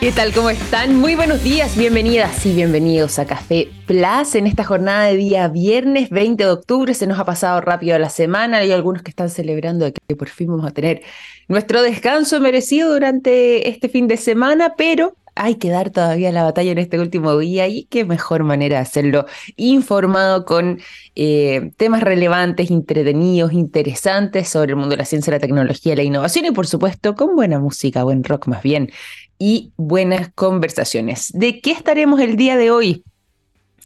¿Qué tal? ¿Cómo están? Muy buenos días, bienvenidas y bienvenidos a Café Plus en esta jornada de día viernes 20 de octubre. Se nos ha pasado rápido la semana. Hay algunos que están celebrando que por fin vamos a tener nuestro descanso merecido durante este fin de semana, pero hay que dar todavía la batalla en este último día y qué mejor manera de hacerlo informado con eh, temas relevantes, entretenidos, interesantes sobre el mundo de la ciencia, la tecnología, la innovación y por supuesto con buena música, buen rock más bien y buenas conversaciones. ¿De qué estaremos el día de hoy?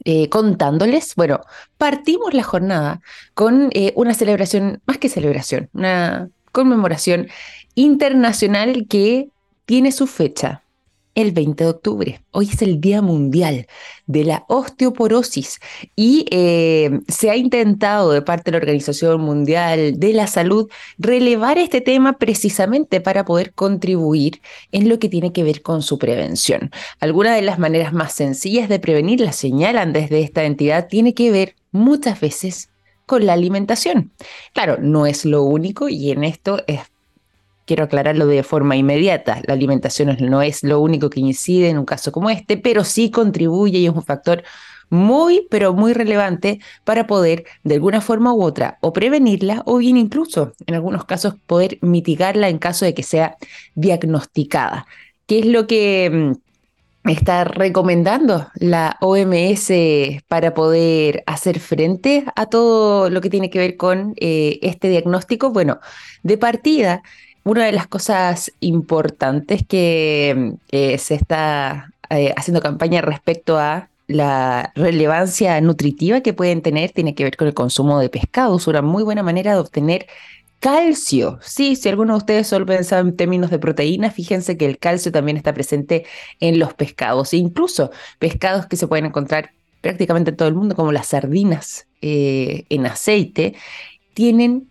Eh, contándoles, bueno, partimos la jornada con eh, una celebración, más que celebración, una conmemoración internacional que tiene su fecha, el 20 de octubre. Hoy es el Día Mundial de la Osteoporosis y eh, se ha intentado de parte de la Organización Mundial de la Salud relevar este tema precisamente para poder contribuir en lo que tiene que ver con su prevención. Algunas de las maneras más sencillas de prevenir, la señalan desde esta entidad, tiene que ver muchas veces con la alimentación. Claro, no es lo único y en esto es quiero aclararlo de forma inmediata. La alimentación no es lo único que incide en un caso como este, pero sí contribuye y es un factor muy, pero muy relevante para poder, de alguna forma u otra, o prevenirla o bien incluso, en algunos casos, poder mitigarla en caso de que sea diagnosticada. ¿Qué es lo que mm, está recomendando la OMS para poder hacer frente a todo lo que tiene que ver con eh, este diagnóstico? Bueno, de partida, una de las cosas importantes que se está eh, haciendo campaña respecto a la relevancia nutritiva que pueden tener tiene que ver con el consumo de pescados, una muy buena manera de obtener calcio. Sí, si alguno de ustedes solo pensa en términos de proteína, fíjense que el calcio también está presente en los pescados, e incluso pescados que se pueden encontrar prácticamente en todo el mundo, como las sardinas eh, en aceite, tienen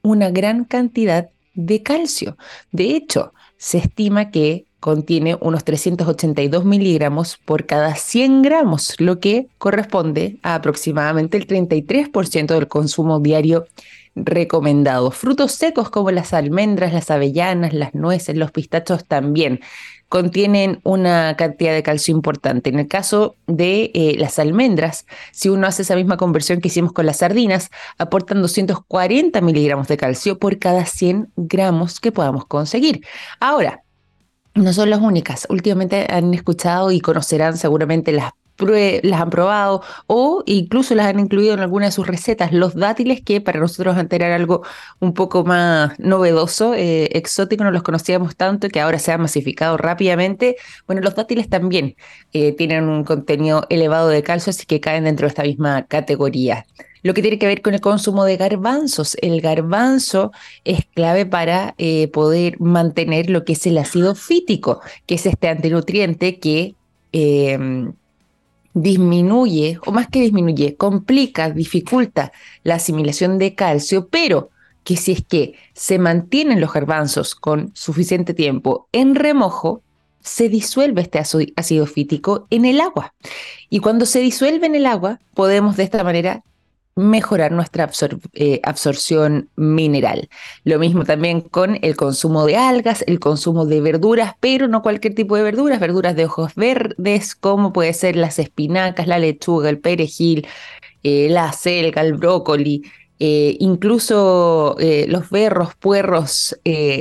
una gran cantidad de calcio. De hecho, se estima que contiene unos 382 miligramos por cada 100 gramos, lo que corresponde a aproximadamente el 33% del consumo diario recomendado. Frutos secos como las almendras, las avellanas, las nueces, los pistachos también contienen una cantidad de calcio importante. En el caso de eh, las almendras, si uno hace esa misma conversión que hicimos con las sardinas, aportan 240 miligramos de calcio por cada 100 gramos que podamos conseguir. Ahora, no son las únicas. Últimamente han escuchado y conocerán seguramente las las han probado o incluso las han incluido en alguna de sus recetas. Los dátiles, que para nosotros antes eran algo un poco más novedoso, eh, exótico, no los conocíamos tanto que ahora se han masificado rápidamente. Bueno, los dátiles también eh, tienen un contenido elevado de calcio, así que caen dentro de esta misma categoría. Lo que tiene que ver con el consumo de garbanzos. El garbanzo es clave para eh, poder mantener lo que es el ácido fítico, que es este antinutriente que disminuye, o más que disminuye, complica, dificulta la asimilación de calcio, pero que si es que se mantienen los garbanzos con suficiente tiempo en remojo, se disuelve este ácido fítico en el agua. Y cuando se disuelve en el agua, podemos de esta manera mejorar nuestra eh, absorción mineral. Lo mismo también con el consumo de algas, el consumo de verduras, pero no cualquier tipo de verduras, verduras de ojos verdes, como puede ser las espinacas, la lechuga, el perejil, eh, la selga, el brócoli, eh, incluso los berros, puerros,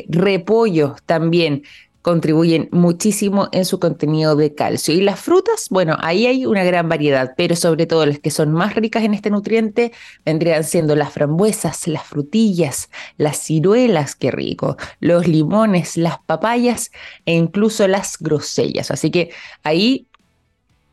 repollos también contribuyen muchísimo en su contenido de calcio. Y las frutas, bueno, ahí hay una gran variedad, pero sobre todo las que son más ricas en este nutriente vendrían siendo las frambuesas, las frutillas, las ciruelas, qué rico, los limones, las papayas e incluso las grosellas. Así que ahí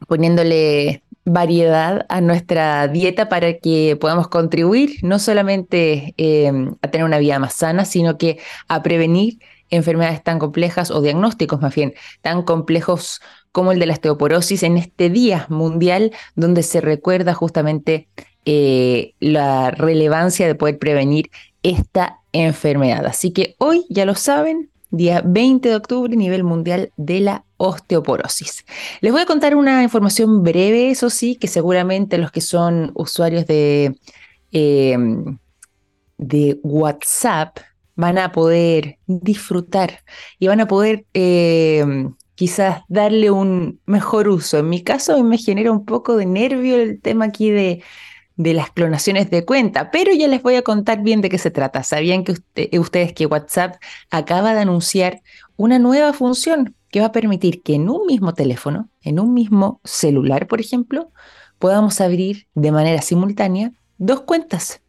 poniéndole variedad a nuestra dieta para que podamos contribuir no solamente eh, a tener una vida más sana, sino que a prevenir enfermedades tan complejas o diagnósticos más bien tan complejos como el de la osteoporosis en este Día Mundial donde se recuerda justamente eh, la relevancia de poder prevenir esta enfermedad. Así que hoy, ya lo saben, día 20 de octubre, nivel mundial de la osteoporosis. Les voy a contar una información breve, eso sí, que seguramente los que son usuarios de, eh, de WhatsApp van a poder disfrutar y van a poder eh, quizás darle un mejor uso. En mi caso, me genera un poco de nervio el tema aquí de, de las clonaciones de cuenta, pero ya les voy a contar bien de qué se trata. ¿Sabían que ustedes que WhatsApp acaba de anunciar una nueva función que va a permitir que en un mismo teléfono, en un mismo celular, por ejemplo, podamos abrir de manera simultánea dos cuentas,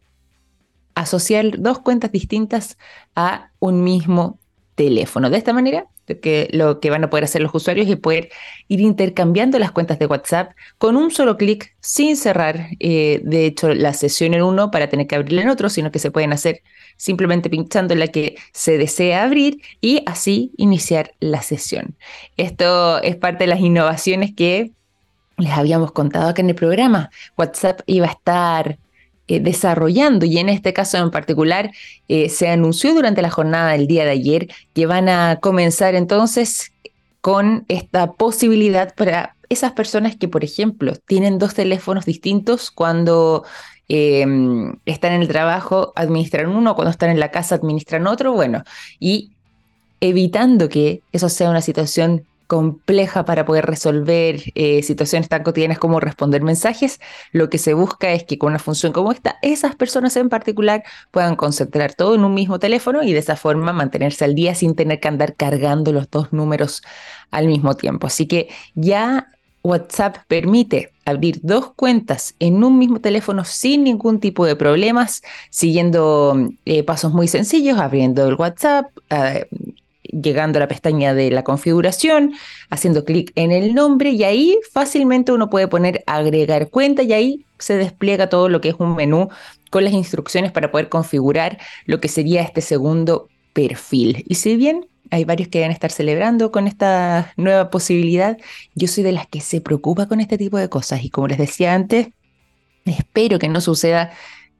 asociar dos cuentas distintas a un mismo teléfono. De esta manera, que, lo que van a poder hacer los usuarios es poder ir intercambiando las cuentas de WhatsApp con un solo clic sin cerrar, eh, de hecho, la sesión en uno para tener que abrirla en otro, sino que se pueden hacer simplemente pinchando la que se desea abrir y así iniciar la sesión. Esto es parte de las innovaciones que les habíamos contado acá en el programa. WhatsApp iba a estar eh, desarrollando y en este caso en particular eh, se anunció durante la jornada del día de ayer que van a comenzar entonces con esta posibilidad para esas personas que, por ejemplo, tienen dos teléfonos distintos cuando em, están en el trabajo, administran uno, cuando están en la casa, administran otro, bueno, y evitando que eso sea una situación compleja para poder resolver eh, situaciones tan cotidianas como responder mensajes, lo que se busca es que con una función como esta, esas personas en particular puedan concentrar todo en un mismo teléfono y de esa forma mantenerse al día sin tener que andar cargando los dos números al mismo tiempo. Así que ya WhatsApp permite abrir dos cuentas en un mismo teléfono sin ningún tipo de problemas, siguiendo eh, pasos muy sencillos, abriendo el WhatsApp, eh, llegando a la pestaña de la configuración, haciendo clic en el nombre y ahí fácilmente uno puede poner agregar cuenta y ahí se despliega todo lo que es un menú con las instrucciones para poder configurar lo que sería este segundo perfil. Y si bien hay varios que van a estar celebrando con esta nueva posibilidad, yo soy de las que se preocupa con este tipo de cosas y como les decía antes, espero que no suceda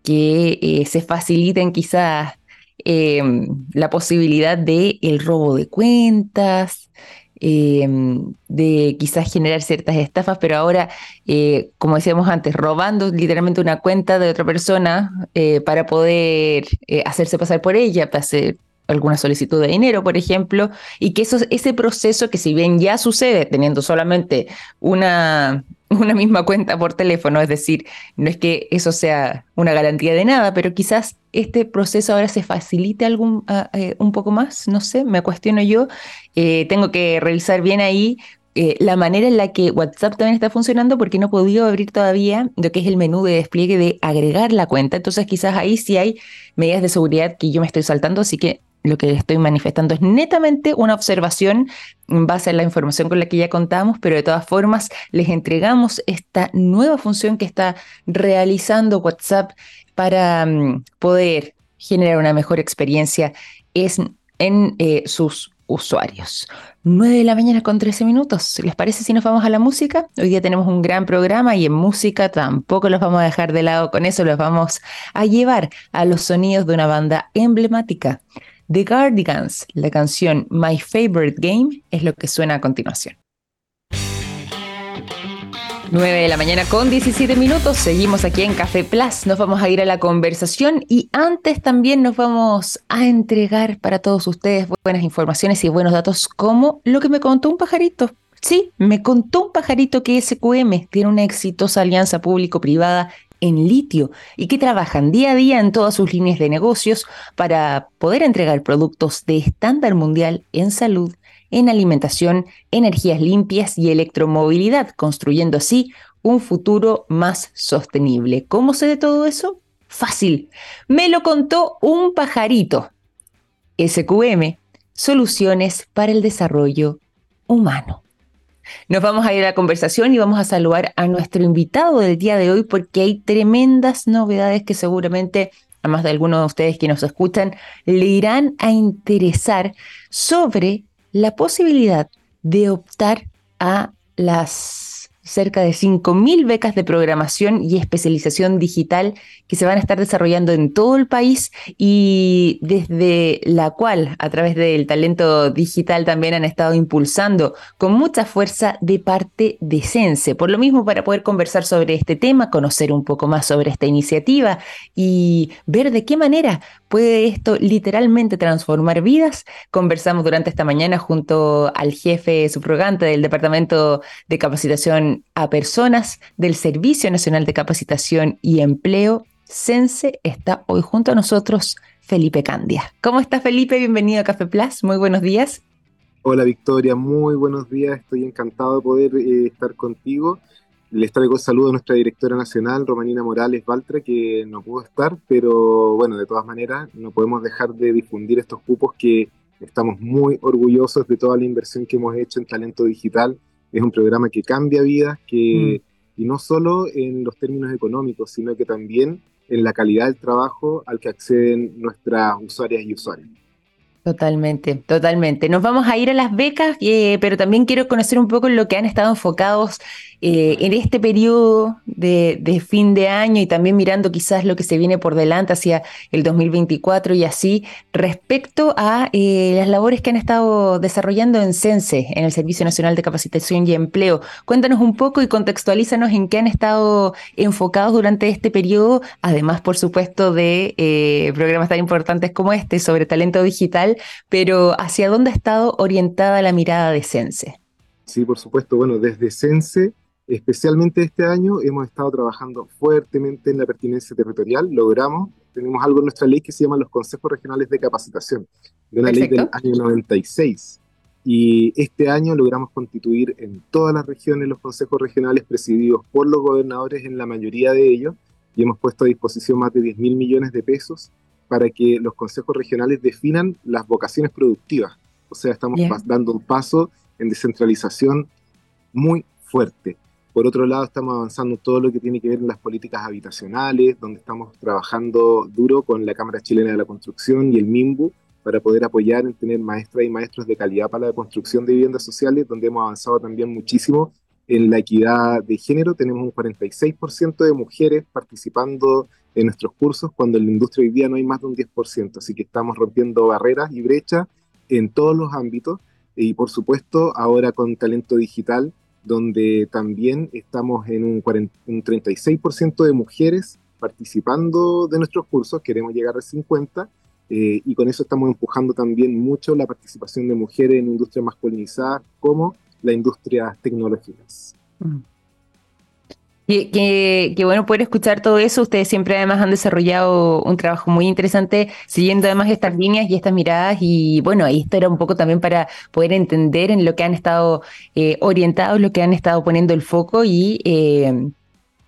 que eh, se faciliten quizás Em, la posibilidad de el robo de cuentas, em, de quizás generar ciertas estafas, pero ahora, eh, como decíamos antes, robando literalmente una cuenta de otra persona eh, para poder eh, hacerse pasar por ella, para hacer alguna solicitud de dinero, por ejemplo, y que eso, ese proceso que si bien ya sucede teniendo solamente una, una misma cuenta por teléfono, es decir, no es que eso sea una garantía de nada, pero quizás este proceso ahora se facilite algún, eh, un poco más, no sé, me cuestiono yo, eh, tengo que revisar bien ahí eh, la manera en la que WhatsApp también está funcionando porque no he podido abrir todavía lo que es el menú de despliegue de agregar la cuenta, entonces quizás ahí sí hay medidas de seguridad que yo me estoy saltando, así que lo que estoy manifestando es netamente una observación en base a la información con la que ya contamos, pero de todas formas les entregamos esta nueva función que está realizando WhatsApp para mm, poder generar una mejor experiencia en eh, sus usuarios. 9 de la mañana con 13 minutos. ¿Les parece si nos vamos a la música? Hoy día tenemos un gran programa y en música tampoco los vamos a dejar de lado. Con eso los vamos a llevar a los sonidos de una banda emblemática. The Guardians, la canción My Favorite Game, es lo que suena a continuación. 9 de la mañana con 17 minutos, seguimos aquí en Café Plus, nos vamos a ir a la conversación y antes también nos vamos a entregar para todos ustedes buenas informaciones y buenos datos como lo que me contó un pajarito. Sí, me contó un pajarito que SQM tiene una exitosa alianza público-privada en litio y que trabajan día a día en todas sus líneas de negocios para poder entregar productos de estándar mundial en salud, en alimentación, energías limpias y electromovilidad, construyendo así un futuro más sostenible. ¿Cómo sé de todo eso? Fácil. Me lo contó un pajarito. SQM, soluciones para el desarrollo humano. Nos vamos a ir a la conversación y vamos a saludar a nuestro invitado del día de hoy porque hay tremendas novedades que seguramente a más de algunos de ustedes que nos escuchan le irán a interesar sobre la posibilidad de optar a las cerca de 5.000 becas de programación y especialización digital que se van a estar desarrollando en todo el país y desde la cual a través del talento digital también han estado impulsando con mucha fuerza de parte de Sense. Por lo mismo, para poder conversar sobre este tema, conocer un poco más sobre esta iniciativa y ver de qué manera ¿Puede esto literalmente transformar vidas? Conversamos durante esta mañana junto al jefe subrogante del Departamento de Capacitación a Personas del Servicio Nacional de Capacitación y Empleo, Sense. Está hoy junto a nosotros Felipe Candia. ¿Cómo está Felipe? Bienvenido a Café Plus. Muy buenos días. Hola Victoria, muy buenos días. Estoy encantado de poder eh, estar contigo. Les traigo saludo a nuestra directora nacional, Romanina Morales Baltra, que no pudo estar, pero bueno, de todas maneras, no podemos dejar de difundir estos cupos que estamos muy orgullosos de toda la inversión que hemos hecho en talento digital. Es un programa que cambia vidas, que, mm. y no solo en los términos económicos, sino que también en la calidad del trabajo al que acceden nuestras usuarias y usuarios. Totalmente, totalmente. Nos vamos a ir a las becas, eh, pero también quiero conocer un poco lo que han estado enfocados eh, en este periodo de, fin de año y también mirando quizás lo que se viene por delante hacia el 2024 y así, respecto a eh, las labores que han estado desarrollando en CENSE, en el Servicio Nacional de Capacitación y Empleo. Cuéntanos un poco y contextualízanos en qué han estado enfocados durante este periodo, además, por supuesto, de eh, programas tan importantes como este sobre talento digital, pero hacia dónde ha estado orientada la mirada de CENSE. Sí, por supuesto. Bueno, desde CENSE Especialmente este año hemos estado trabajando fuertemente en la pertinencia territorial. Logramos, tenemos algo en nuestra ley que se llama los consejos regionales de capacitación, de una ley del año 96. Y este año logramos constituir en todas las regiones los consejos regionales presididos por los gobernadores en la mayoría de ellos y hemos puesto a disposición más de 10 mil millones de pesos para que los consejos regionales definan las vocaciones productivas. O sea, estamos dando un paso en descentralización muy fuerte. Por otro lado, estamos avanzando todo lo que tiene que ver en las políticas habitacionales, donde estamos trabajando duro con la Cámara Chilena de la Construcción y el MIMBU para poder apoyar en tener maestras y maestros de calidad para la construcción de viviendas sociales, donde hemos avanzado también muchísimo en la equidad de género. Tenemos un 46% de mujeres participando en nuestros cursos, cuando en la industria hoy día no hay más de un 10%. Así que estamos rompiendo barreras y brechas en todos los ámbitos. Y por supuesto, ahora con talento digital, donde también estamos en un, 36% de mujeres participando de nuestros cursos, queremos llegar a 50, eh, y con eso estamos empujando también mucho la participación de mujeres en industrias masculinizadas como la industria tecnológicas. Mm. Qué, bueno poder escuchar todo eso. Ustedes siempre además han desarrollado un trabajo muy interesante siguiendo además estas líneas y estas miradas. Y bueno, esto era un poco también para poder entender en lo que han estado eh, orientados, lo que han estado poniendo el foco y eh,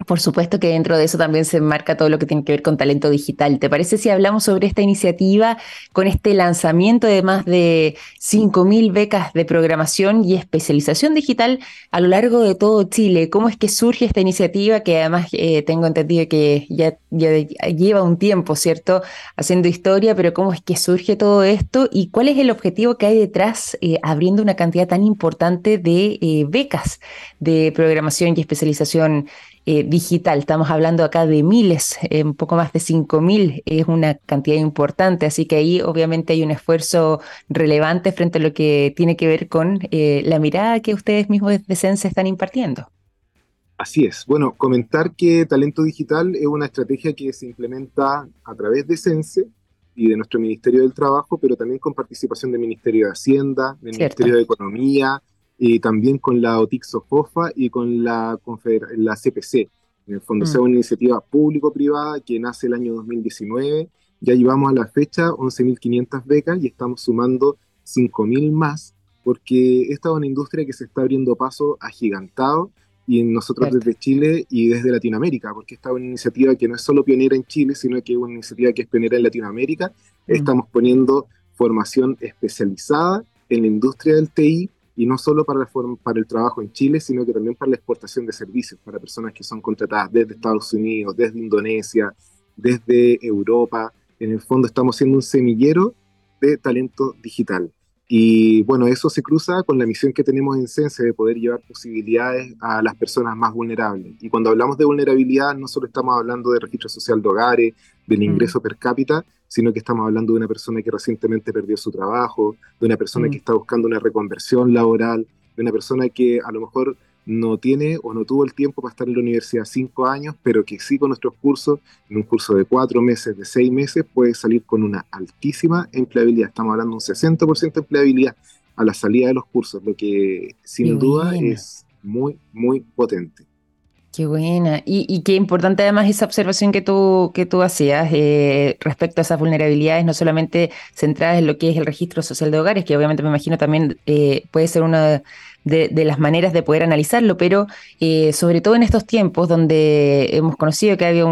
por supuesto que dentro de eso también se enmarca todo lo que tiene que ver con talento digital. ¿Te parece si hablamos sobre esta iniciativa con este lanzamiento de más de 5.000 becas de programación y especialización digital a lo largo de todo Chile? ¿Cómo es que surge esta iniciativa que además eh, tengo entendido que ya, lleva un tiempo, ¿cierto? Haciendo historia, pero ¿cómo es que surge todo esto y cuál es el objetivo que hay detrás eh, abriendo una cantidad tan importante de eh, becas de programación y especialización eh, digital. Estamos hablando acá de miles, eh, un poco más de 5.000, es una cantidad importante, así que ahí obviamente hay un esfuerzo relevante frente a lo que tiene que ver con eh, la mirada que ustedes mismos desde Sense están impartiendo. Así es. Bueno, comentar que Talento Digital es una estrategia que se implementa a través de Sense y de nuestro Ministerio del Trabajo, pero también con participación del Ministerio de Hacienda, del Ministerio de Economía, y también con la OTIC SOFOFA y con la, la CPC. En el fondo, mm. sea una iniciativa público-privada que nace el año 2019. Ya llevamos a la fecha 11.500 becas y estamos sumando 5.000 más, porque esta es una industria que se está abriendo paso agigantado y nosotros desde Chile y desde Latinoamérica, porque esta es una iniciativa que no es solo pionera en Chile, sino que es una iniciativa que es pionera en Latinoamérica. Mm. Estamos poniendo formación especializada en la industria del TI y no solo para, para el trabajo en Chile, sino que también para la exportación de servicios, para personas que son contratadas desde Estados Unidos, desde Indonesia, desde Europa. En el fondo estamos siendo un semillero de talento digital. Y bueno, eso se cruza con la misión que tenemos en Sense de poder llevar posibilidades a las personas más vulnerables. Y cuando hablamos de vulnerabilidad, no solo estamos hablando de registro social de hogares, del mm. ingreso per cápita, sino que estamos hablando de una persona que recientemente perdió su trabajo, de una persona mm. que está buscando una reconversión laboral, de una persona que a lo mejor no tiene o no tuvo el tiempo para estar en la universidad cinco años, pero que sí con nuestros cursos, en un curso de cuatro meses, de seis meses, puede salir con una altísima empleabilidad. Estamos hablando de un 60% de empleabilidad a la salida de los cursos, lo que sin duda es muy, muy potente. Qué buena. Y, qué importante además esa observación que tú, que tú hacías eh, respecto a esas vulnerabilidades, no solamente centradas en lo que es el registro social de hogares, que obviamente me imagino también eh, puede ser una de, las maneras de poder analizarlo, pero eh, sobre todo en estos tiempos donde hemos conocido que había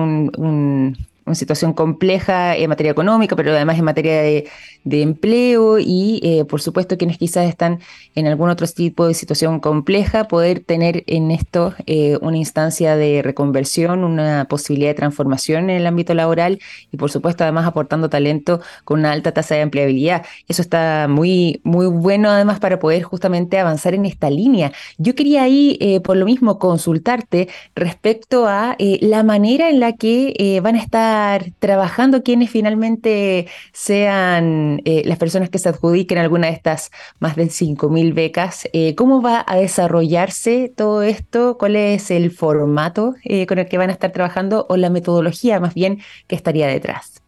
una situación compleja en materia económica, pero además en materia de, empleo y, eh, por supuesto, quienes quizás están en algún otro tipo de situación compleja, poder tener en esto eh, una instancia de reconversión, una posibilidad de transformación en el ámbito laboral y, por supuesto, además aportando talento con una alta tasa de empleabilidad. Eso está muy, muy bueno, además, para poder justamente avanzar en esta línea. Yo quería ahí, eh, por lo mismo, consultarte respecto a la manera en la que van a estar trabajando quienes finalmente sean eh, las personas que se adjudiquen alguna de estas más de 5.000 becas. Eh, ¿Cómo va a desarrollarse todo esto? ¿Cuál es el formato eh, con el que van a estar trabajando o la metodología más bien que estaría detrás?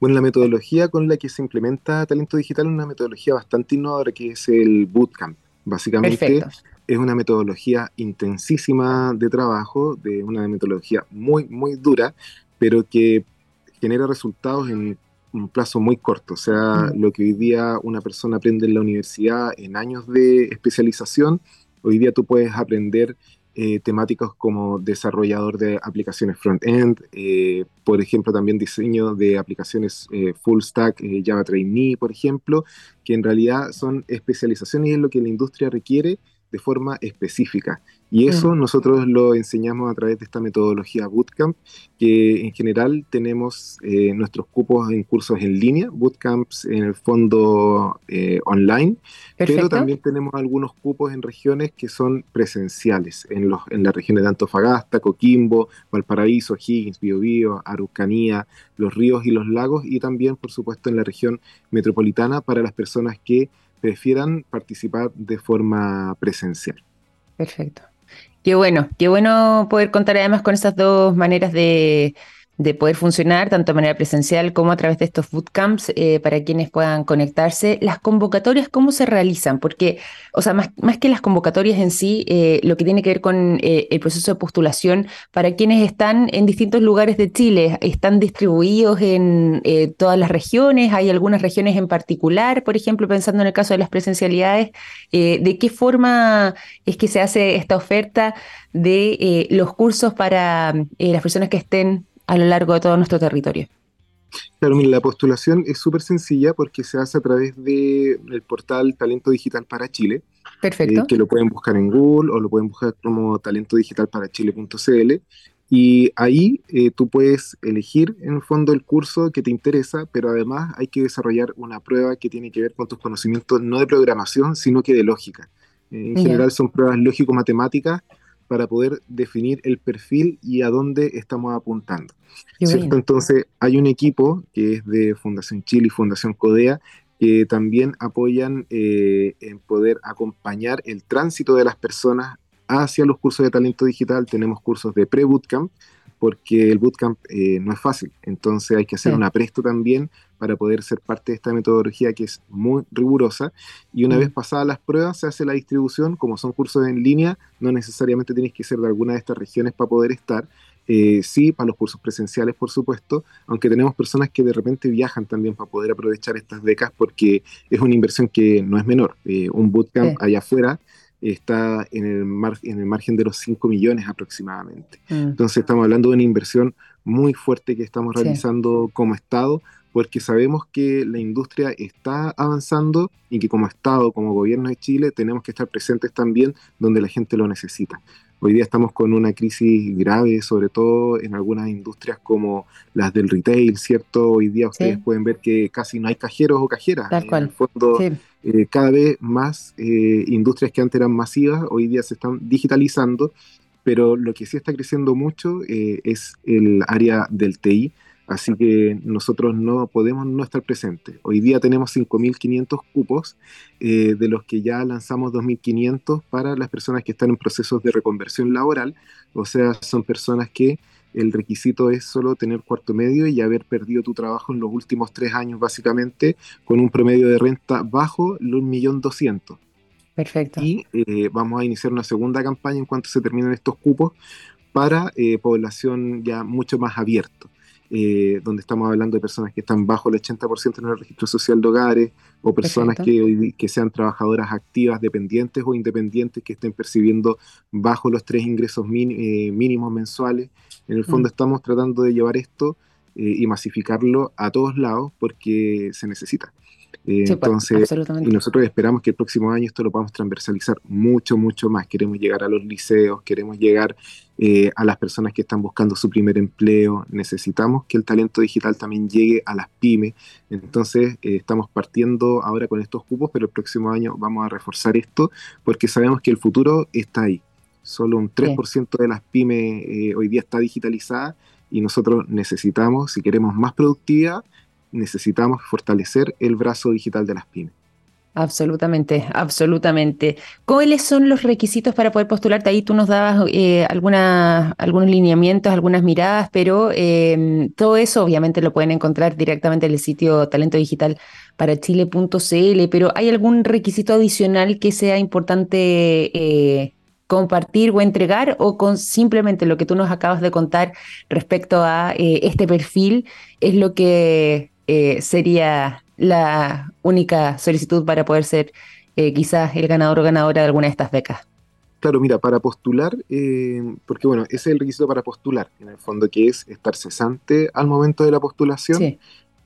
Bueno, la metodología con la que se implementa talento digital es una metodología bastante innovadora que es el bootcamp. Básicamente es una metodología intensísima de trabajo, de una metodología muy, muy dura, pero que genera resultados en un plazo muy corto. O sea, mm. lo que hoy día una persona aprende en la universidad en años de especialización, hoy día tú puedes aprender eh, temáticas como desarrollador de aplicaciones front-end, eh, por ejemplo, también diseño de aplicaciones eh, full stack, Java Trainee, por ejemplo, que en realidad son especializaciones en lo que la industria requiere de forma específica. Y eso nosotros lo enseñamos a través de esta metodología Bootcamp, que en general tenemos eh, nuestros cupos en cursos en línea, Bootcamps en el fondo eh, online, pero también tenemos algunos cupos en regiones que son presenciales, en, los, en las regiones de Antofagasta, Coquimbo, Valparaíso, Higgins, Biobío, Araucanía, los ríos y los lagos, y también, por supuesto, en la región metropolitana para las personas que prefieran participar de forma presencial. Perfecto. Qué bueno, qué bueno poder contar además con esas dos maneras de, de poder funcionar tanto de manera presencial como a través de estos bootcamps eh, para quienes puedan conectarse. Las convocatorias, ¿cómo se realizan? Porque, o sea, más, más que las convocatorias en sí, eh, lo que tiene que ver con eh, el proceso de postulación para quienes están en distintos lugares de Chile, ¿están distribuidos en todas las regiones? ¿Hay algunas regiones en particular? Por ejemplo, pensando en el caso de las presencialidades, ¿de qué forma es que se hace esta oferta de los cursos para las personas que estén a lo largo de todo nuestro territorio? Claro, mira, la postulación es súper sencilla porque se hace a través del portal Talento Digital para Chile. Perfecto. Eh, que lo pueden buscar en Google o lo pueden buscar como talentodigitalparachile.cl. Y ahí eh, tú puedes elegir en el fondo el curso que te interesa, pero además hay que desarrollar una prueba que tiene que ver con tus conocimientos no de programación, sino que de lógica. en general son pruebas lógico-matemáticas para poder definir el perfil y a dónde estamos apuntando. Entonces, hay un equipo que es de Fundación Chile y Fundación Codea que también apoyan eh, en poder acompañar el tránsito de las personas hacia los cursos de talento digital. Tenemos cursos de pre-bootcamp, porque el bootcamp eh, no es fácil. Entonces hay que hacer un apresto también para poder ser parte de esta metodología que es muy rigurosa. Y una mm. vez pasadas las pruebas, se hace la distribución. Como son cursos en línea, no necesariamente tienes que ser de alguna de estas regiones para poder estar. Eh, sí, para los cursos presenciales, por supuesto, aunque tenemos personas que de repente viajan también para poder aprovechar estas becas porque es una inversión que no es menor. Eh, un bootcamp allá afuera está en el, en el margen de los 5 millones aproximadamente. Mm. Entonces estamos hablando de una inversión muy fuerte que estamos realizando como Estado, porque sabemos que la industria está avanzando y que como Estado, como gobierno de Chile, tenemos que estar presentes también donde la gente lo necesita. Hoy día estamos con una crisis grave, sobre todo en algunas industrias como las del retail, ¿cierto? Hoy día ustedes pueden ver que casi no hay cajeros o cajeras. Tal cual. En el fondo, eh, cada vez más eh, industrias que antes eran masivas, hoy día se están digitalizando, pero lo que sí está creciendo mucho eh, es el área del TI, Así que nosotros no podemos no estar presentes. Hoy día tenemos 5.500 cupos, eh, de los que ya lanzamos 2.500 para las personas que están en procesos de reconversión laboral, o sea, son personas que el requisito es solo tener cuarto medio y haber perdido tu trabajo en los últimos tres años, básicamente, con un promedio de renta bajo los 1.200.000. Perfecto. Y eh, vamos a iniciar una segunda campaña en cuanto se terminen estos cupos para eh, población ya mucho más abierto. Eh, donde estamos hablando de personas que están bajo el 80% en el registro social de hogares, o personas que, que, sean trabajadoras activas, dependientes o independientes, que estén percibiendo bajo los tres ingresos eh, mínimos mensuales. En el fondo mm. estamos tratando de llevar esto eh, y masificarlo a todos lados porque se necesita. Eh, pues, entonces, y nosotros esperamos que el próximo año esto lo podamos transversalizar mucho, mucho más. Queremos llegar a los liceos, queremos llegar eh, a las personas que están buscando su primer empleo. Necesitamos que el talento digital también llegue a las pymes. Entonces, eh, estamos partiendo ahora con estos cupos, pero el próximo año vamos a reforzar esto porque sabemos que el futuro está ahí. Solo un 3% de las pymes hoy día está digitalizada y nosotros necesitamos, si queremos más productividad, necesitamos fortalecer el brazo digital de las pymes. Absolutamente, absolutamente. ¿Cuáles son los requisitos para poder postularte? Ahí tú nos dabas eh, algunos lineamientos, algunas miradas, pero em, todo eso obviamente lo pueden encontrar directamente en el sitio talento digital para chile.cl, pero ¿hay algún requisito adicional que sea importante eh, compartir o entregar o con simplemente lo que tú nos acabas de contar respecto a eh, este perfil es lo que eh, sería la única solicitud para poder ser eh, quizás el ganador o ganadora de alguna de estas becas. Claro, mira, para postular, eh, porque bueno, ese es el requisito para postular, en el fondo, que es estar cesante al momento de la postulación. Sí.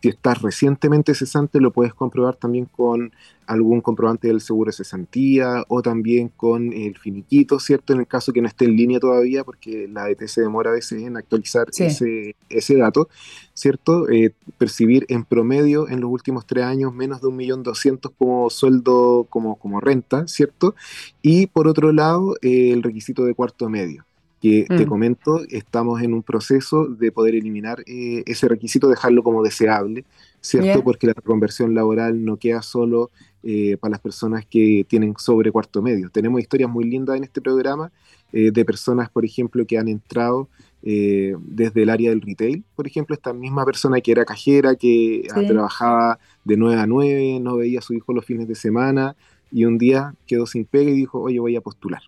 Si estás recientemente cesante, lo puedes comprobar también con algún comprobante del seguro de cesantía o también con el finiquito, ¿cierto? En el caso que no esté en línea todavía, porque la ET se demora a veces en actualizar ese, ese dato, ¿cierto? Eh, percibir en promedio en los últimos tres años menos de un millón doscientos como sueldo, como, como renta, ¿cierto? Y por otro lado, eh, el requisito de cuarto medio que te mm. comento, estamos en un proceso de poder eliminar eh, ese requisito, dejarlo como deseable, ¿cierto? Porque la conversión laboral no queda solo eh, para las personas que tienen sobre cuarto medio. Tenemos historias muy lindas en este programa eh, de personas, por ejemplo, que han entrado desde el área del retail, por ejemplo, esta misma persona que era cajera, que trabajaba de 9 a 9, no veía a su hijo los fines de semana y un día quedó sin pega y dijo, oye, voy a postular.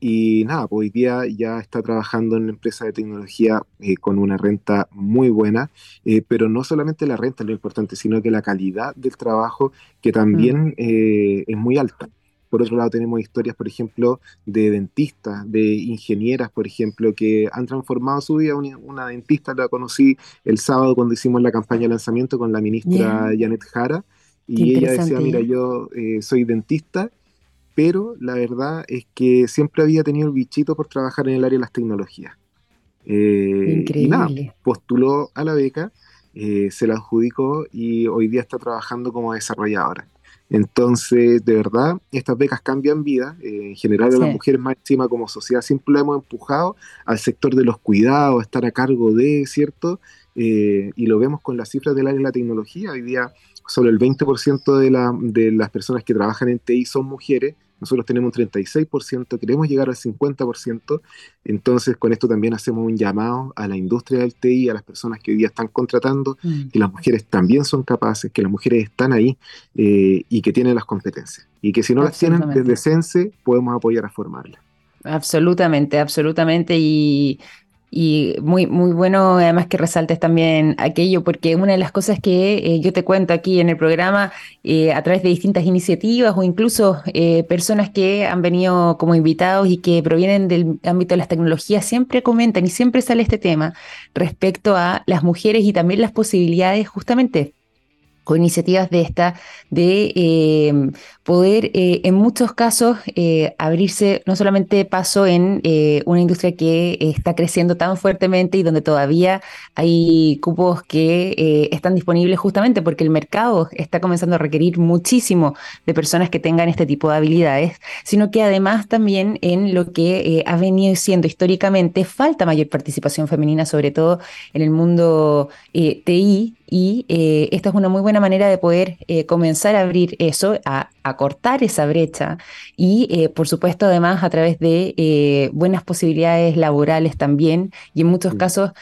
Y nada, pues hoy día ya está trabajando en una empresa de tecnología eh, con una renta muy buena, eh, pero no solamente la renta es lo importante, sino que la calidad del trabajo que también mm. eh, es muy alta. Por otro lado, tenemos historias, por ejemplo, de dentistas, de ingenieras, por ejemplo, que han transformado su vida. Una, dentista la conocí el sábado cuando hicimos la campaña de lanzamiento con la ministra Janet Jara, y ella decía, mira, yo soy dentista pero la verdad es que siempre había tenido el bichito por trabajar en el área de las tecnologías. Eh, Increíble. Y postuló a la beca, eh, se la adjudicó y hoy día está trabajando como desarrolladora. Entonces, de verdad, estas becas cambian vida. Eh, en general, a las mujeres más encima como sociedad siempre lo hemos empujado al sector de los cuidados, estar a cargo de, ¿cierto? y lo vemos con las cifras del área de la tecnología. Hoy día solo el 20% de, la, de las personas que trabajan en TI son mujeres nosotros tenemos un 36%, queremos llegar al 50%, entonces con esto también hacemos un llamado a la industria del TI, a las personas que hoy día están contratando, mm. que las mujeres también son capaces, que las mujeres están ahí eh, y que tienen las competencias. Y que si no las tienen desde Sense, podemos apoyar a formarlas. Absolutamente, absolutamente. Y y muy, muy bueno además que resaltes también aquello, porque una de las cosas que eh, yo te cuento aquí en el programa, eh, a través de distintas iniciativas o incluso eh, personas que han venido como invitados y que provienen del ámbito de las tecnologías, siempre comentan y siempre sale este tema respecto a las mujeres y también las posibilidades justamente con iniciativas de esta, de eh, poder eh, en muchos casos eh, abrirse no solamente paso en una industria que está creciendo tan fuertemente y donde todavía hay cupos que están disponibles justamente porque el mercado está comenzando a requerir muchísimo de personas que tengan este tipo de habilidades, sino que además también en lo que ha venido siendo históricamente falta mayor participación femenina, sobre todo en el mundo TI, y eh, esta es una muy buena manera de poder eh, comenzar a abrir eso, a, cortar esa brecha y eh, por supuesto además a través de buenas posibilidades laborales también y en muchos casos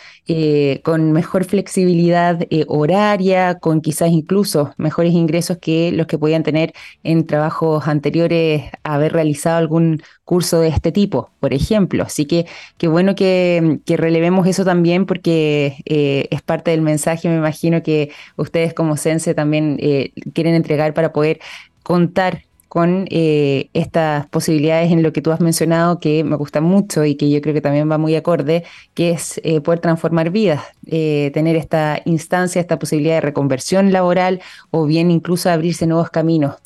con mejor flexibilidad horaria, con quizás incluso mejores ingresos que los que podían tener en trabajos anteriores haber realizado algún curso de este tipo, por ejemplo. Así que qué bueno que, relevemos eso también porque eh, es parte del mensaje, me imagino que ustedes como Sense también eh, quieren entregar para poder contar con eh, estas posibilidades en lo que tú has mencionado que me gusta mucho y que yo creo que también va muy acorde, que es poder transformar vidas, tener esta instancia, esta posibilidad de reconversión laboral o bien incluso abrirse nuevos caminos.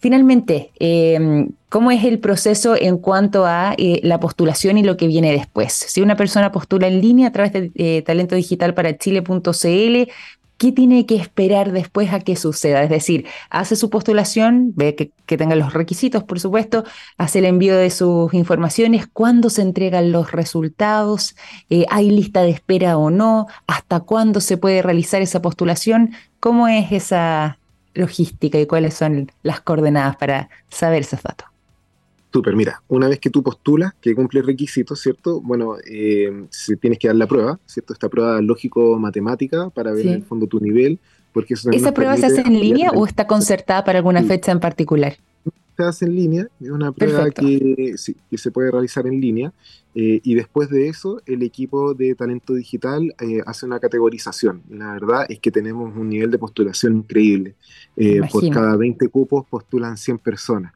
Finalmente, em, ¿cómo es el proceso en cuanto a eh, la postulación y lo que viene después? Si una persona postula en línea a través de eh, ¿qué tiene que esperar después a que suceda? Es decir, hace su postulación, ve que, tenga los requisitos, por supuesto, hace el envío de sus informaciones, cuándo se entregan los resultados, eh, hay lista de espera o no, hasta cuándo se puede realizar esa postulación, ¿cómo es esa, logística y cuáles son las coordenadas para saber esos datos. Súper, mira, una vez que tú postulas, que cumple requisitos, ¿cierto? Bueno, eh, tienes que dar la prueba, ¿cierto? Esta prueba lógico-matemática para ver en el fondo tu nivel. Porque ¿Esa prueba se hace en línea o está concertada para alguna fecha en particular? Se hace en línea, es una prueba que, que, se puede realizar en línea. Eh, y después de eso, el equipo de talento digital eh, hace una categorización. La verdad es que tenemos un nivel de postulación increíble. Eh, por cada 20 cupos postulan 100 personas.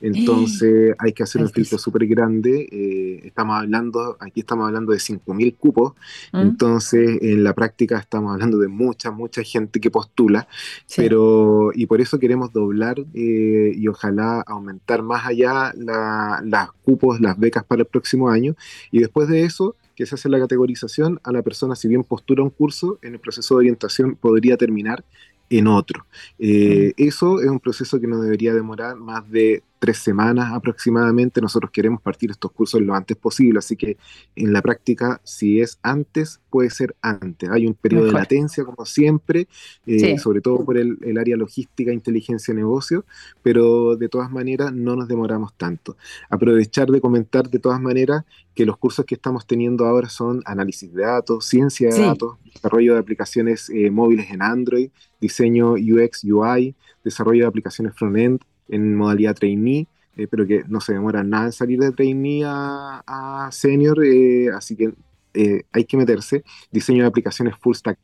Entonces hay que hacer un filtro súper grande. Eh, estamos hablando, aquí estamos hablando de 5.000 cupos. Mm. Entonces en la práctica estamos hablando de mucha, mucha gente que postula. Pero, y por eso queremos doblar eh, y ojalá aumentar más allá las cupos, las becas para el próximo año. Y después de eso, que se hace la categorización, a la persona, si bien postula un curso, en el proceso de orientación podría terminar en otro. Eh. Eso es un proceso que no debería demorar más de tres semanas aproximadamente. Nosotros queremos partir estos cursos lo antes posible, así que en la práctica, si es antes, puede ser antes. Hay un periodo de latencia, como siempre, eh, sobre todo por el, área logística, inteligencia, negocio, pero de todas maneras no nos demoramos tanto. Aprovechar de comentar de todas maneras que los cursos que estamos teniendo ahora son análisis de datos, ciencia de datos, desarrollo de aplicaciones eh, móviles en Android, diseño UX, UI, desarrollo de aplicaciones front-end, en modalidad trainee, eh, pero que no se demora nada en salir de trainee a, senior, eh, así que eh, hay que meterse. Diseño de aplicaciones full stack.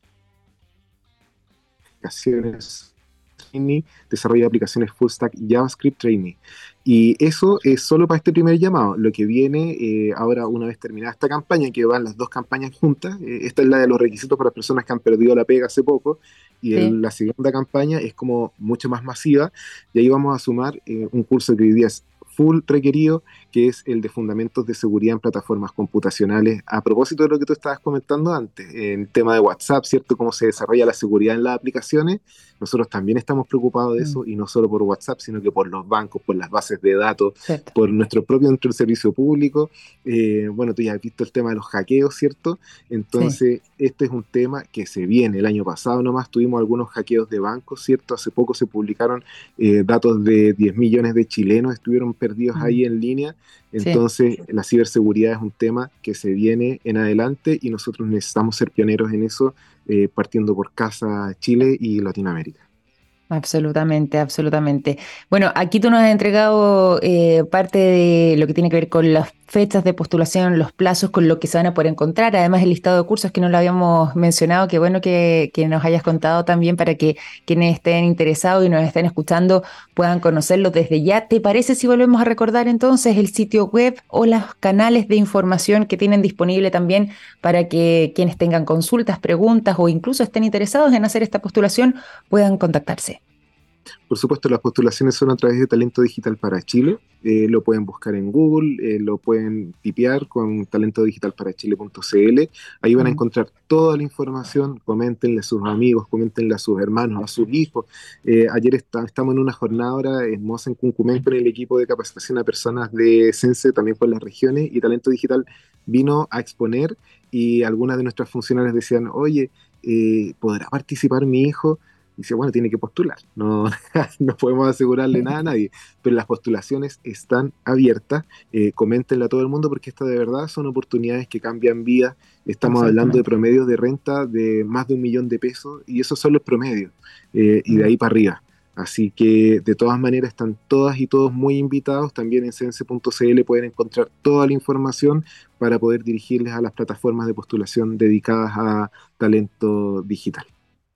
Aplicaciones desarrollo de aplicaciones full stack JavaScript trainee. Y eso es solo para este primer llamado. Lo que viene eh, ahora, una vez terminada esta campaña, que van las dos campañas juntas, eh, esta es la de los requisitos para personas que han perdido la pega hace poco, y la segunda campaña es como mucho más masiva, y ahí vamos a sumar eh, un curso que hoy día es full requerido, que es el de fundamentos de seguridad en plataformas computacionales. A propósito de lo que tú estabas comentando antes, en el tema de WhatsApp, ¿cierto? Cómo se desarrolla la seguridad en las aplicaciones. Nosotros también estamos preocupados de mm. eso, y no solo por WhatsApp, sino que por los bancos, por las bases de datos, por nuestro propio dentro servicio público. Eh, bueno, tú ya has visto el tema de los hackeos, ¿cierto? Entonces, este es un tema que se viene. El año pasado nomás tuvimos algunos hackeos de bancos, ¿cierto? Hace poco se publicaron eh, datos de 10 millones de chilenos estuvieron perdidos ahí en línea. Entonces, la ciberseguridad es un tema que se viene en adelante y nosotros necesitamos ser pioneros en eso, eh, partiendo por casa Chile y Latinoamérica. Absolutamente, absolutamente. Bueno, aquí tú nos has entregado eh, parte de lo que tiene que ver con los fechas de postulación, los plazos con lo que se van a poder encontrar, además el listado de cursos que no lo habíamos mencionado, qué bueno que, que nos hayas contado también para que quienes estén interesados y nos estén escuchando puedan conocerlo desde ya. ¿Te parece si volvemos a recordar entonces el sitio web o los canales de información que tienen disponible también para que quienes tengan consultas, preguntas o incluso estén interesados en hacer esta postulación puedan contactarse? Por supuesto, las postulaciones son a través de Talento Digital para Chile. Eh, lo pueden buscar en Google, eh, lo pueden tipear con talentodigitalparachile.cl. Ahí van a encontrar toda la información. Coméntenle a sus amigos, coméntenle a sus hermanos, a sus hijos. Eh, ayer estamos en una jornada ahora hermosa en Cuncumén con el equipo de capacitación a personas de Sense, también con las regiones, y Talento Digital vino a exponer y algunas de nuestras funcionarias decían, oye, ¿podrá participar mi hijo? Dice, bueno, tiene que postular. No, no podemos asegurarle nada a nadie, pero las postulaciones están abiertas. Eh, coméntenle a todo el mundo porque estas de verdad son oportunidades que cambian vida. Estamos hablando de promedios de renta de más de un millón de pesos y esos son los promedios eh, y de ahí para arriba. Así que de todas maneras están todas y todos muy invitados. También en sense.cl pueden encontrar toda la información para poder dirigirles a las plataformas de postulación dedicadas a talento digital.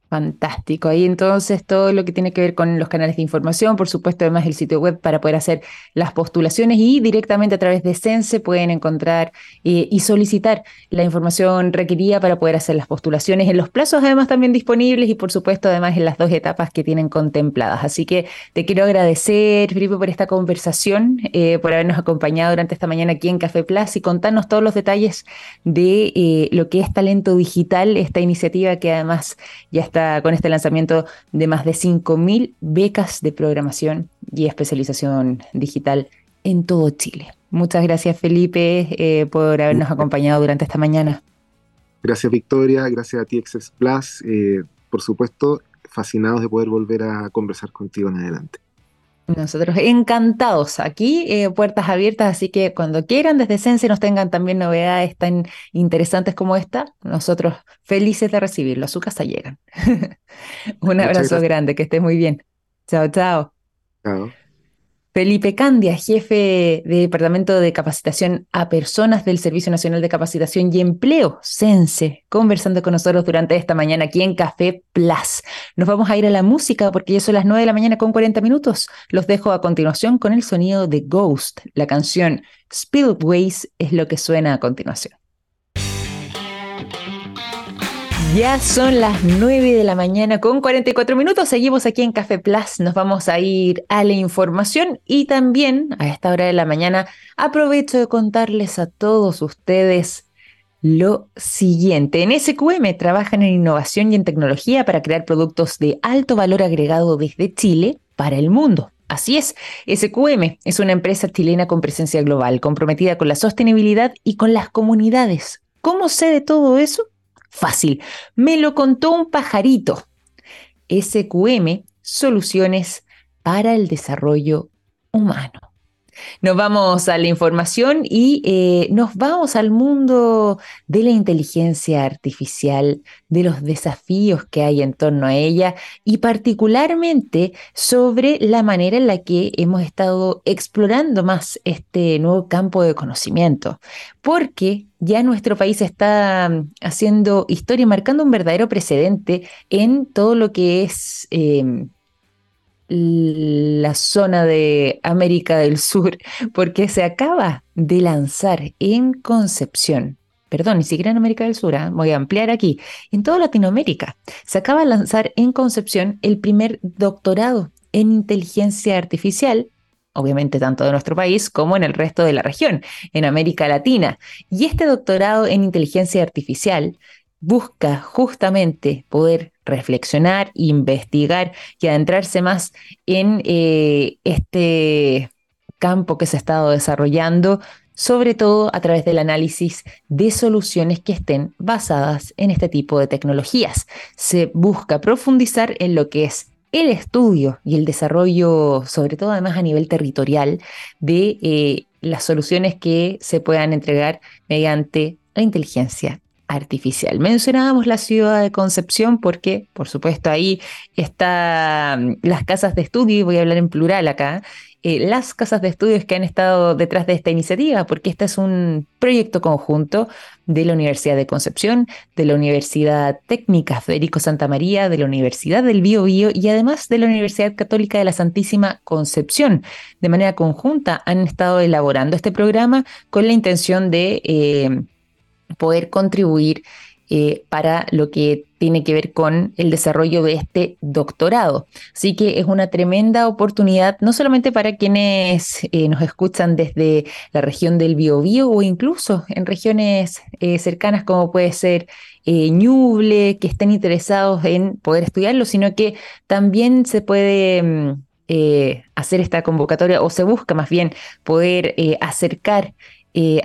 Fantástico. Ahí entonces todo lo que tiene que ver con los canales de información, por supuesto, además el sitio web para poder hacer las postulaciones y directamente a través de Sense pueden encontrar eh, y solicitar la información requerida para poder hacer las postulaciones en los plazos además también disponibles y por supuesto además en las dos etapas que tienen contempladas. Así que te quiero agradecer, Felipe, por esta conversación, eh, por habernos acompañado durante esta mañana aquí en Café Plus y contarnos todos los detalles de eh, lo que es talento digital, esta iniciativa que además ya está con este lanzamiento de más de 5.000 becas de programación y especialización digital en todo Chile. Muchas gracias Felipe eh, por habernos acompañado durante esta mañana. Gracias Victoria, gracias a ti Access Plus. Eh, por supuesto, fascinados de poder volver a conversar contigo en adelante. Nosotros encantados aquí, eh, puertas abiertas, así que cuando quieran desde Sense nos tengan también novedades tan interesantes como esta, nosotros felices de recibirlo. A su casa llegan. Un abrazo grande, que esté muy bien. Chao, chao. Chao. Felipe Candia, jefe de Departamento de Capacitación a Personas del Servicio Nacional de Capacitación y Empleo, CENSE, conversando con nosotros durante esta mañana aquí en Café Plus. Nos vamos a ir a la música porque ya son las 9 de la mañana con 40 minutos. Los dejo a continuación con el sonido de Ghost. La canción Spillways es lo que suena a continuación. Ya son las 9 de la mañana con 44 minutos. Seguimos aquí en Café Plus. Nos vamos a ir a la información y también a esta hora de la mañana aprovecho de contarles a todos ustedes lo siguiente. En SQM trabajan en innovación y en tecnología para crear productos de alto valor agregado desde Chile para el mundo. Así es, SQM es una empresa chilena con presencia global, comprometida con la sostenibilidad y con las comunidades. ¿Cómo sé de todo eso? Fácil. Me lo contó un pajarito. SQM, soluciones para el desarrollo humano. Nos vamos a la información y eh, nos vamos al mundo de la inteligencia artificial, de los desafíos que hay en torno a ella y particularmente sobre la manera en la que hemos estado explorando más este nuevo campo de conocimiento, porque ya nuestro país está mm, haciendo historia, marcando un verdadero precedente en todo lo que es... Em, la zona de América del Sur, porque se acaba de lanzar en Concepción, perdón, ni siquiera en América del Sur, ¿ah? voy a ampliar aquí, en toda Latinoamérica, se acaba de lanzar en Concepción el primer doctorado en inteligencia artificial obviamente tanto de nuestro país como en el resto de la región, en América Latina. Y este doctorado en inteligencia artificial busca justamente poder reflexionar, investigar y adentrarse más en eh, este campo que se ha estado desarrollando, sobre todo a través del análisis de soluciones que estén basadas en este tipo de tecnologías. Se busca profundizar en lo que es el estudio y el desarrollo, sobre todo además a nivel territorial, de eh, las soluciones que se puedan entregar mediante la inteligencia artificial. Mencionábamos la ciudad de Concepción porque, por supuesto, ahí están las casas de estudio, y voy a hablar en plural acá, eh, las casas de estudios que han estado detrás de esta iniciativa, porque este es un proyecto conjunto de la Universidad de Concepción, de la Universidad Técnica Federico Santa María, de la Universidad del Bío Bío y además de la Universidad Católica de la Santísima Concepción. De manera conjunta han estado elaborando este programa con la intención de eh, poder contribuir eh, para lo que tiene que ver con el desarrollo de este doctorado. Así que es una tremenda oportunidad, no solamente para quienes eh, nos escuchan desde la región del Biobío o incluso en regiones eh, cercanas como puede ser Ñuble, que estén interesados en poder estudiarlo, sino que también se puede... Mm, hacer esta convocatoria o se busca más bien poder acercar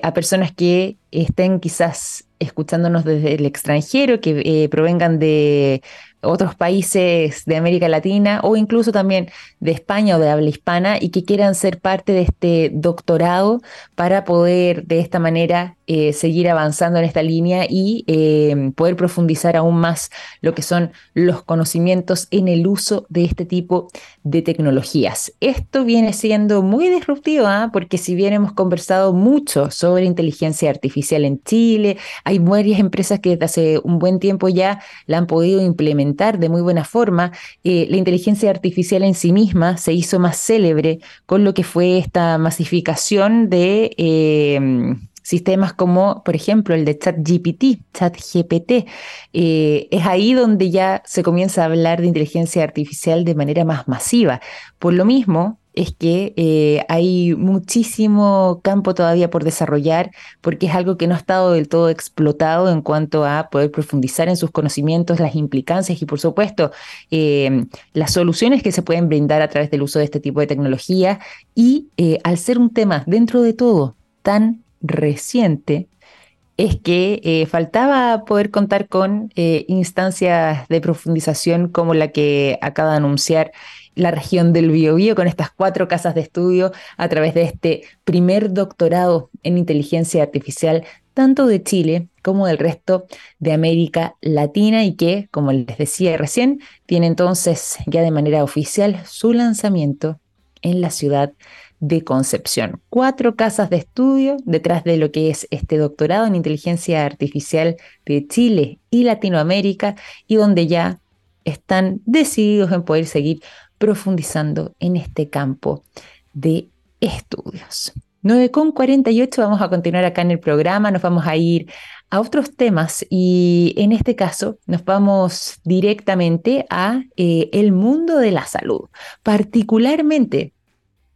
a personas que estén quizás escuchándonos desde el extranjero, que eh, provengan de otros países de América Latina o incluso también de España o de habla hispana y que quieran ser parte de este doctorado para poder de esta manera eh, seguir avanzando en esta línea y eh, poder profundizar aún más lo que son los conocimientos en el uso de este tipo de tecnologías. Esto viene siendo muy disruptivo ¿ah? porque si bien hemos conversado mucho sobre inteligencia artificial en Chile, hay varias empresas que desde hace un buen tiempo ya la han podido implementar de muy buena forma. Eh, la inteligencia artificial en sí misma se hizo más célebre con lo que fue esta masificación de sistemas como, por ejemplo, el de ChatGPT, ChatGPT. Eh, es ahí donde ya se comienza a hablar de inteligencia artificial de manera más masiva. Por lo mismo, es que eh, hay muchísimo campo todavía por desarrollar porque es algo que no ha estado del todo explotado en cuanto a poder profundizar en sus conocimientos, las implicancias y por supuesto eh, las soluciones que se pueden brindar a través del uso de este tipo de tecnología. Y al ser un tema dentro de todo tan reciente es que eh, faltaba poder contar con eh, instancias de profundización como la que acaba de anunciar la región del Biobío con estas cuatro casas de estudio a través de este primer doctorado en inteligencia artificial tanto de Chile como del resto de América Latina y que, como les decía recién, tiene entonces ya de manera oficial su lanzamiento en la ciudad de Concepción. Cuatro casas de estudio detrás de lo que es este doctorado en inteligencia artificial de Chile y Latinoamérica y donde ya están decididos en poder seguir profundizando en este campo de estudios. 9.48 vamos a continuar acá en el programa, nos vamos a ir a otros temas y en este caso nos vamos directamente a eh, el mundo de la salud, particularmente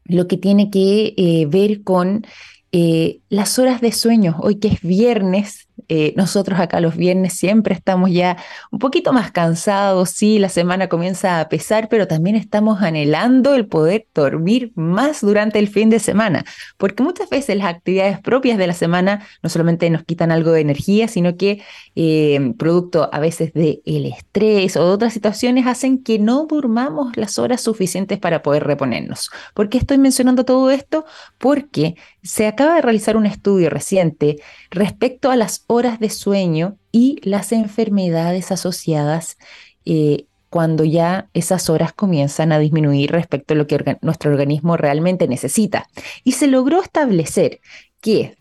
lo que tiene que eh, ver con eh, las horas de sueño. Hoy que es viernes, eh, nosotros acá los viernes siempre estamos ya un poquito más cansados, sí, la semana comienza a pesar, pero también estamos anhelando el poder dormir más durante el fin de semana, porque muchas veces las actividades propias de la semana no solamente nos quitan algo de energía, sino que eh, producto a veces del el estrés o de otras situaciones hacen que no durmamos las horas suficientes para poder reponernos. ¿Por qué estoy mencionando todo esto? Porque se acaba de realizar un estudio reciente respecto a las horas de sueño y las enfermedades asociadas eh, cuando ya esas horas comienzan a disminuir respecto a lo que nuestro organismo realmente necesita. Y se logró establecer que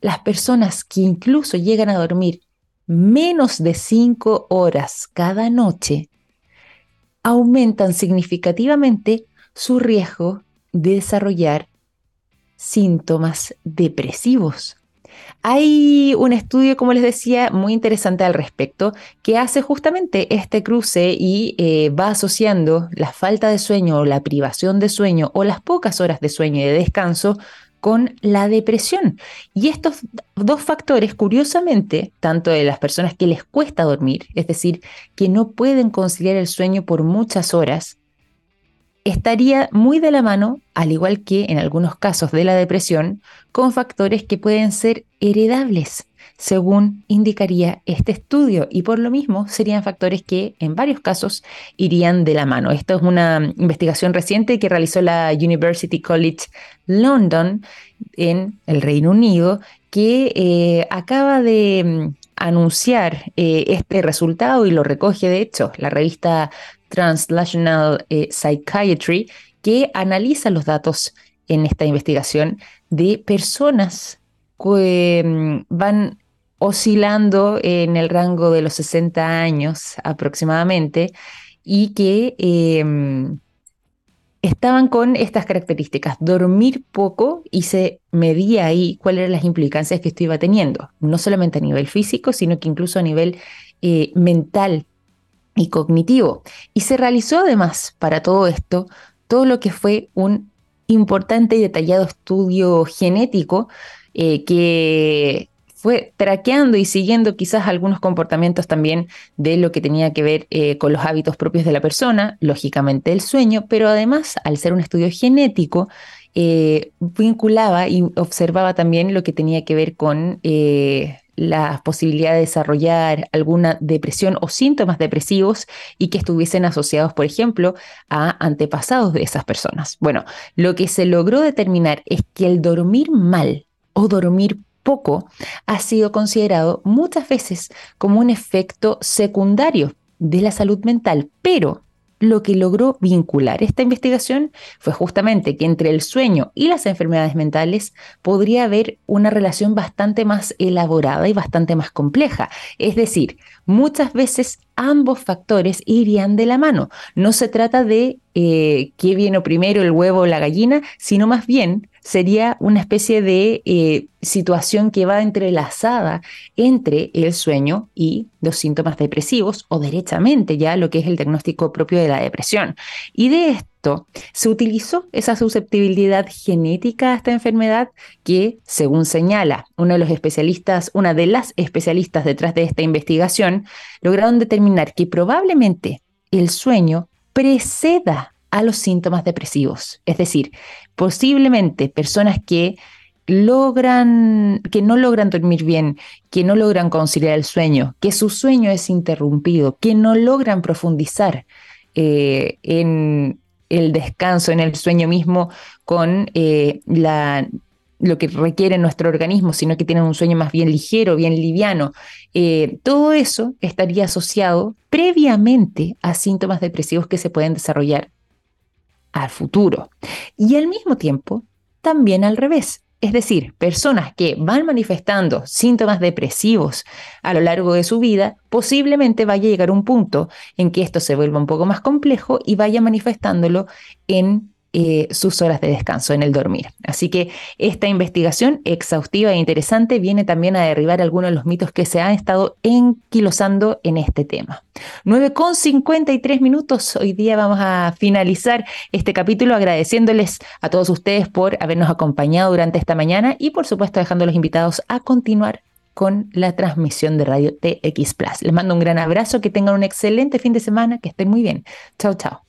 las personas que incluso llegan a dormir menos de cinco horas cada noche aumentan significativamente su riesgo de desarrollar síntomas depresivos. Hay un estudio, como les decía, muy interesante al respecto, que hace justamente este cruce y eh, va asociando la falta de sueño o la privación de sueño o las pocas horas de sueño y de descanso con la depresión. Y estos dos factores, curiosamente, tanto de las personas que les cuesta dormir, es decir, que no pueden conciliar el sueño por muchas horas, estaría muy de la mano, al igual que en algunos casos de la depresión, con factores que pueden ser heredables, según indicaría este estudio, y por lo mismo serían factores que en varios casos irían de la mano. Esto es una investigación reciente que realizó la University College London en el Reino Unido, que eh, acaba de mm, anunciar eh, este resultado y lo recoge de hecho la revista Translational eh, Psychiatry, que analiza los datos en esta investigación de personas que mm, van oscilando en el rango de los 60 años aproximadamente y que em, estaban con estas características, dormir poco y se medía ahí cuáles eran las implicancias que esto iba teniendo, no solamente a nivel físico, sino que incluso a nivel eh, mental y cognitivo. Y se realizó además para todo esto todo lo que fue un importante y detallado estudio genético eh, que fue traqueando y siguiendo quizás algunos comportamientos también de lo que tenía que ver eh, con los hábitos propios de la persona, lógicamente el sueño, pero además, al ser un estudio genético, eh, vinculaba y observaba también lo que tenía que ver con la posibilidad de desarrollar alguna depresión o síntomas depresivos y que estuviesen asociados, por ejemplo, a antepasados de esas personas. Bueno, lo que se logró determinar es que el dormir mal o dormir poco ha sido considerado muchas veces como un efecto secundario de la salud mental, pero lo que logró vincular esta investigación fue justamente que entre el sueño y las enfermedades mentales podría haber una relación bastante más elaborada y bastante más compleja. Es decir, muchas veces ambos factores irían de la mano. No se trata de eh, qué vino primero, el huevo o la gallina, sino más bien sería una especie de eh, situación que va entrelazada entre el sueño y los síntomas depresivos o derechamente ya lo que es el diagnóstico propio de la depresión. Y de esto se utilizó esa susceptibilidad genética a esta enfermedad que, según señala uno de los especialistas, una de las especialistas detrás de esta investigación, lograron determinar que probablemente el sueño preceda a los síntomas depresivos. Es decir, posiblemente personas que logran, que no logran dormir bien, que no logran conciliar el sueño, que su sueño es interrumpido, que no logran profundizar eh, en el descanso, en el sueño mismo, con eh, lo que requiere nuestro organismo, sino que tienen un sueño más bien ligero, bien liviano. Eh, todo eso estaría asociado previamente a síntomas depresivos que se pueden desarrollar al futuro. Y al mismo tiempo, también al revés. Es decir, personas que van manifestando síntomas depresivos a lo largo de su vida, posiblemente vaya a llegar un punto en que esto se vuelva un poco más complejo y vaya manifestándolo en eh, sus horas de descanso en el dormir. Así que esta investigación exhaustiva e interesante viene también a derribar algunos de los mitos que se han estado enquilosando en este tema. 9 con 53 minutos. Hoy día vamos a finalizar este capítulo agradeciéndoles a todos ustedes por habernos acompañado durante esta mañana y por supuesto dejando los invitados a continuar con la transmisión de Radio TX Plus. Les mando un gran abrazo, que tengan un excelente fin de semana, que estén muy bien. Chao, chao.